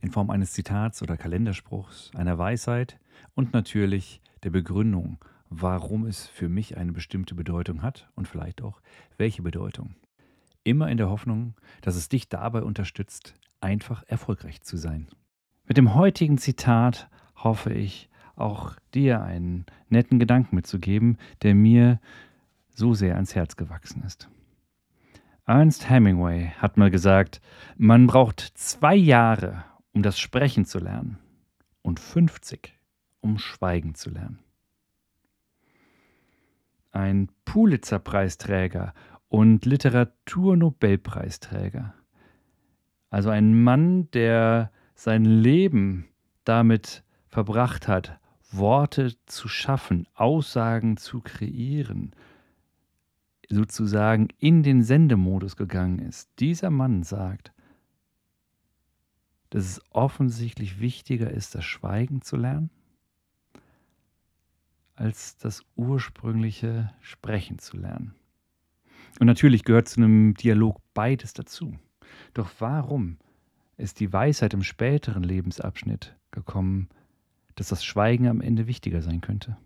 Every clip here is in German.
in Form eines Zitats oder Kalenderspruchs, einer Weisheit und natürlich der Begründung, warum es für mich eine bestimmte Bedeutung hat und vielleicht auch welche Bedeutung. Immer in der Hoffnung, dass es dich dabei unterstützt, einfach erfolgreich zu sein. Mit dem heutigen Zitat hoffe ich, auch dir einen netten Gedanken mitzugeben, der mir so sehr ans Herz gewachsen ist. Ernst Hemingway hat mal gesagt, man braucht zwei Jahre, um das Sprechen zu lernen und 50, um Schweigen zu lernen. Ein Pulitzer-Preisträger und Literaturnobelpreisträger. Also ein Mann, der sein Leben damit verbracht hat, Worte zu schaffen, Aussagen zu kreieren, sozusagen in den Sendemodus gegangen ist. Dieser Mann sagt, dass es offensichtlich wichtiger ist, das Schweigen zu lernen, als das ursprüngliche Sprechen zu lernen. Und natürlich gehört zu einem Dialog beides dazu. Doch warum ist die Weisheit im späteren Lebensabschnitt gekommen, dass das Schweigen am Ende wichtiger sein könnte?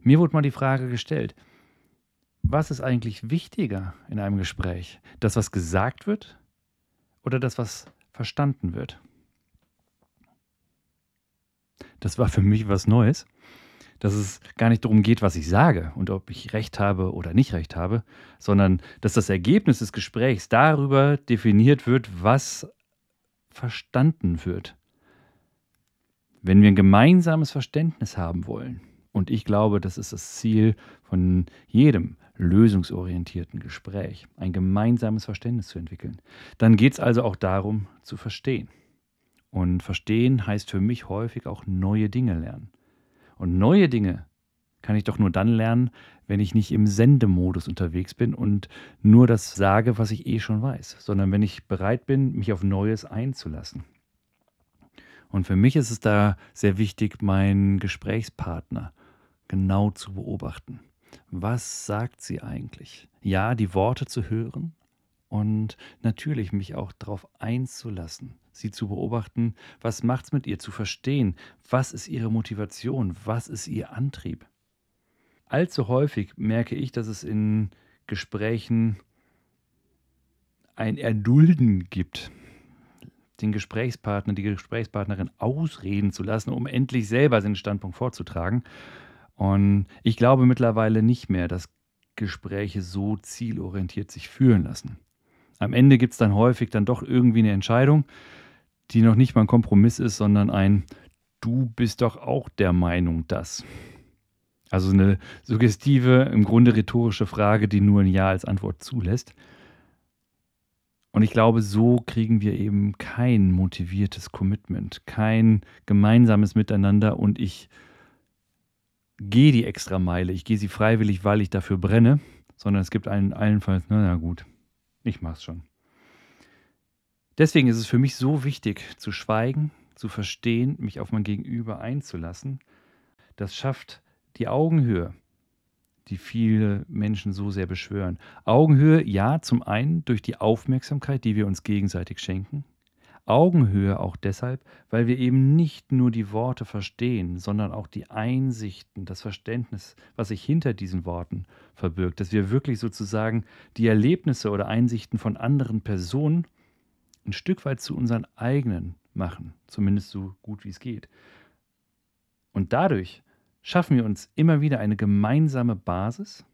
Mir wurde mal die Frage gestellt, was ist eigentlich wichtiger in einem Gespräch? Das, was gesagt wird oder das, was verstanden wird? Das war für mich was Neues, dass es gar nicht darum geht, was ich sage und ob ich recht habe oder nicht recht habe, sondern dass das Ergebnis des Gesprächs darüber definiert wird, was verstanden wird. Wenn wir ein gemeinsames Verständnis haben wollen, und ich glaube, das ist das Ziel von jedem lösungsorientierten Gespräch, ein gemeinsames Verständnis zu entwickeln. Dann geht es also auch darum, zu verstehen. Und verstehen heißt für mich häufig auch neue Dinge lernen. Und neue Dinge kann ich doch nur dann lernen, wenn ich nicht im Sendemodus unterwegs bin und nur das sage, was ich eh schon weiß, sondern wenn ich bereit bin, mich auf Neues einzulassen. Und für mich ist es da sehr wichtig, meinen Gesprächspartner genau zu beobachten. Was sagt sie eigentlich? Ja, die Worte zu hören und natürlich mich auch darauf einzulassen, sie zu beobachten, was macht es mit ihr, zu verstehen, was ist ihre Motivation, was ist ihr Antrieb. Allzu häufig merke ich, dass es in Gesprächen ein Erdulden gibt, den Gesprächspartner, die Gesprächspartnerin ausreden zu lassen, um endlich selber seinen Standpunkt vorzutragen und ich glaube mittlerweile nicht mehr, dass Gespräche so zielorientiert sich führen lassen. Am Ende gibt es dann häufig dann doch irgendwie eine Entscheidung, die noch nicht mal ein Kompromiss ist, sondern ein Du bist doch auch der Meinung, dass. Also eine suggestive, im Grunde rhetorische Frage, die nur ein Ja als Antwort zulässt. Und ich glaube, so kriegen wir eben kein motiviertes Commitment, kein gemeinsames Miteinander und ich gehe die extra Meile, ich gehe sie freiwillig, weil ich dafür brenne, sondern es gibt einen allenfalls, naja gut, ich mach's schon. Deswegen ist es für mich so wichtig, zu schweigen, zu verstehen, mich auf mein Gegenüber einzulassen. Das schafft die Augenhöhe, die viele Menschen so sehr beschwören. Augenhöhe, ja, zum einen durch die Aufmerksamkeit, die wir uns gegenseitig schenken, Augenhöhe auch deshalb, weil wir eben nicht nur die Worte verstehen, sondern auch die Einsichten, das Verständnis, was sich hinter diesen Worten verbirgt, dass wir wirklich sozusagen die Erlebnisse oder Einsichten von anderen Personen ein Stück weit zu unseren eigenen machen, zumindest so gut wie es geht. Und dadurch schaffen wir uns immer wieder eine gemeinsame Basis,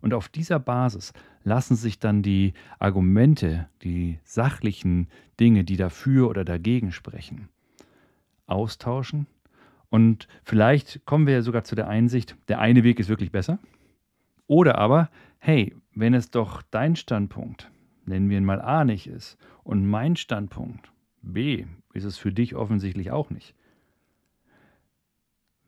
und auf dieser Basis lassen sich dann die Argumente, die sachlichen Dinge, die dafür oder dagegen sprechen, austauschen. Und vielleicht kommen wir ja sogar zu der Einsicht, der eine Weg ist wirklich besser. Oder aber, hey, wenn es doch dein Standpunkt, nennen wir ihn mal A, nicht ist und mein Standpunkt B ist es für dich offensichtlich auch nicht.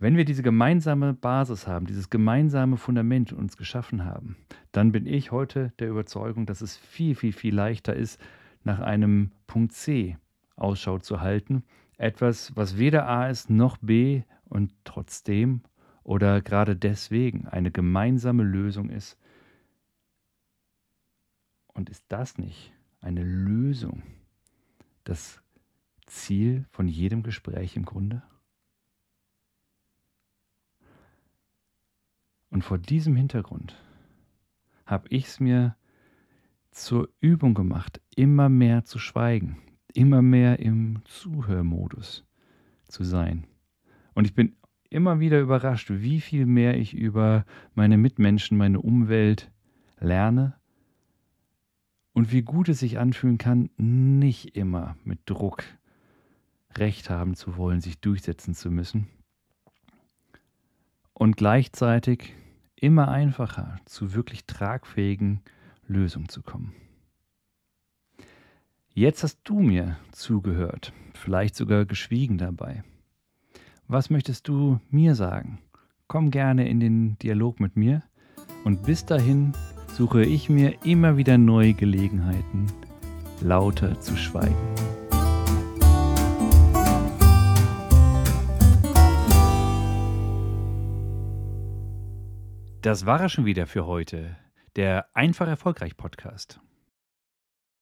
Wenn wir diese gemeinsame Basis haben, dieses gemeinsame Fundament uns geschaffen haben, dann bin ich heute der Überzeugung, dass es viel, viel, viel leichter ist, nach einem Punkt C Ausschau zu halten. Etwas, was weder A ist noch B und trotzdem oder gerade deswegen eine gemeinsame Lösung ist. Und ist das nicht eine Lösung? Das Ziel von jedem Gespräch im Grunde? Und vor diesem Hintergrund habe ich es mir zur Übung gemacht, immer mehr zu schweigen, immer mehr im Zuhörmodus zu sein. Und ich bin immer wieder überrascht, wie viel mehr ich über meine Mitmenschen, meine Umwelt lerne und wie gut es sich anfühlen kann, nicht immer mit Druck Recht haben zu wollen, sich durchsetzen zu müssen und gleichzeitig immer einfacher zu wirklich tragfähigen Lösungen zu kommen. Jetzt hast du mir zugehört, vielleicht sogar geschwiegen dabei. Was möchtest du mir sagen? Komm gerne in den Dialog mit mir und bis dahin suche ich mir immer wieder neue Gelegenheiten, lauter zu schweigen. Das war er schon wieder für heute, der Einfach Erfolgreich Podcast.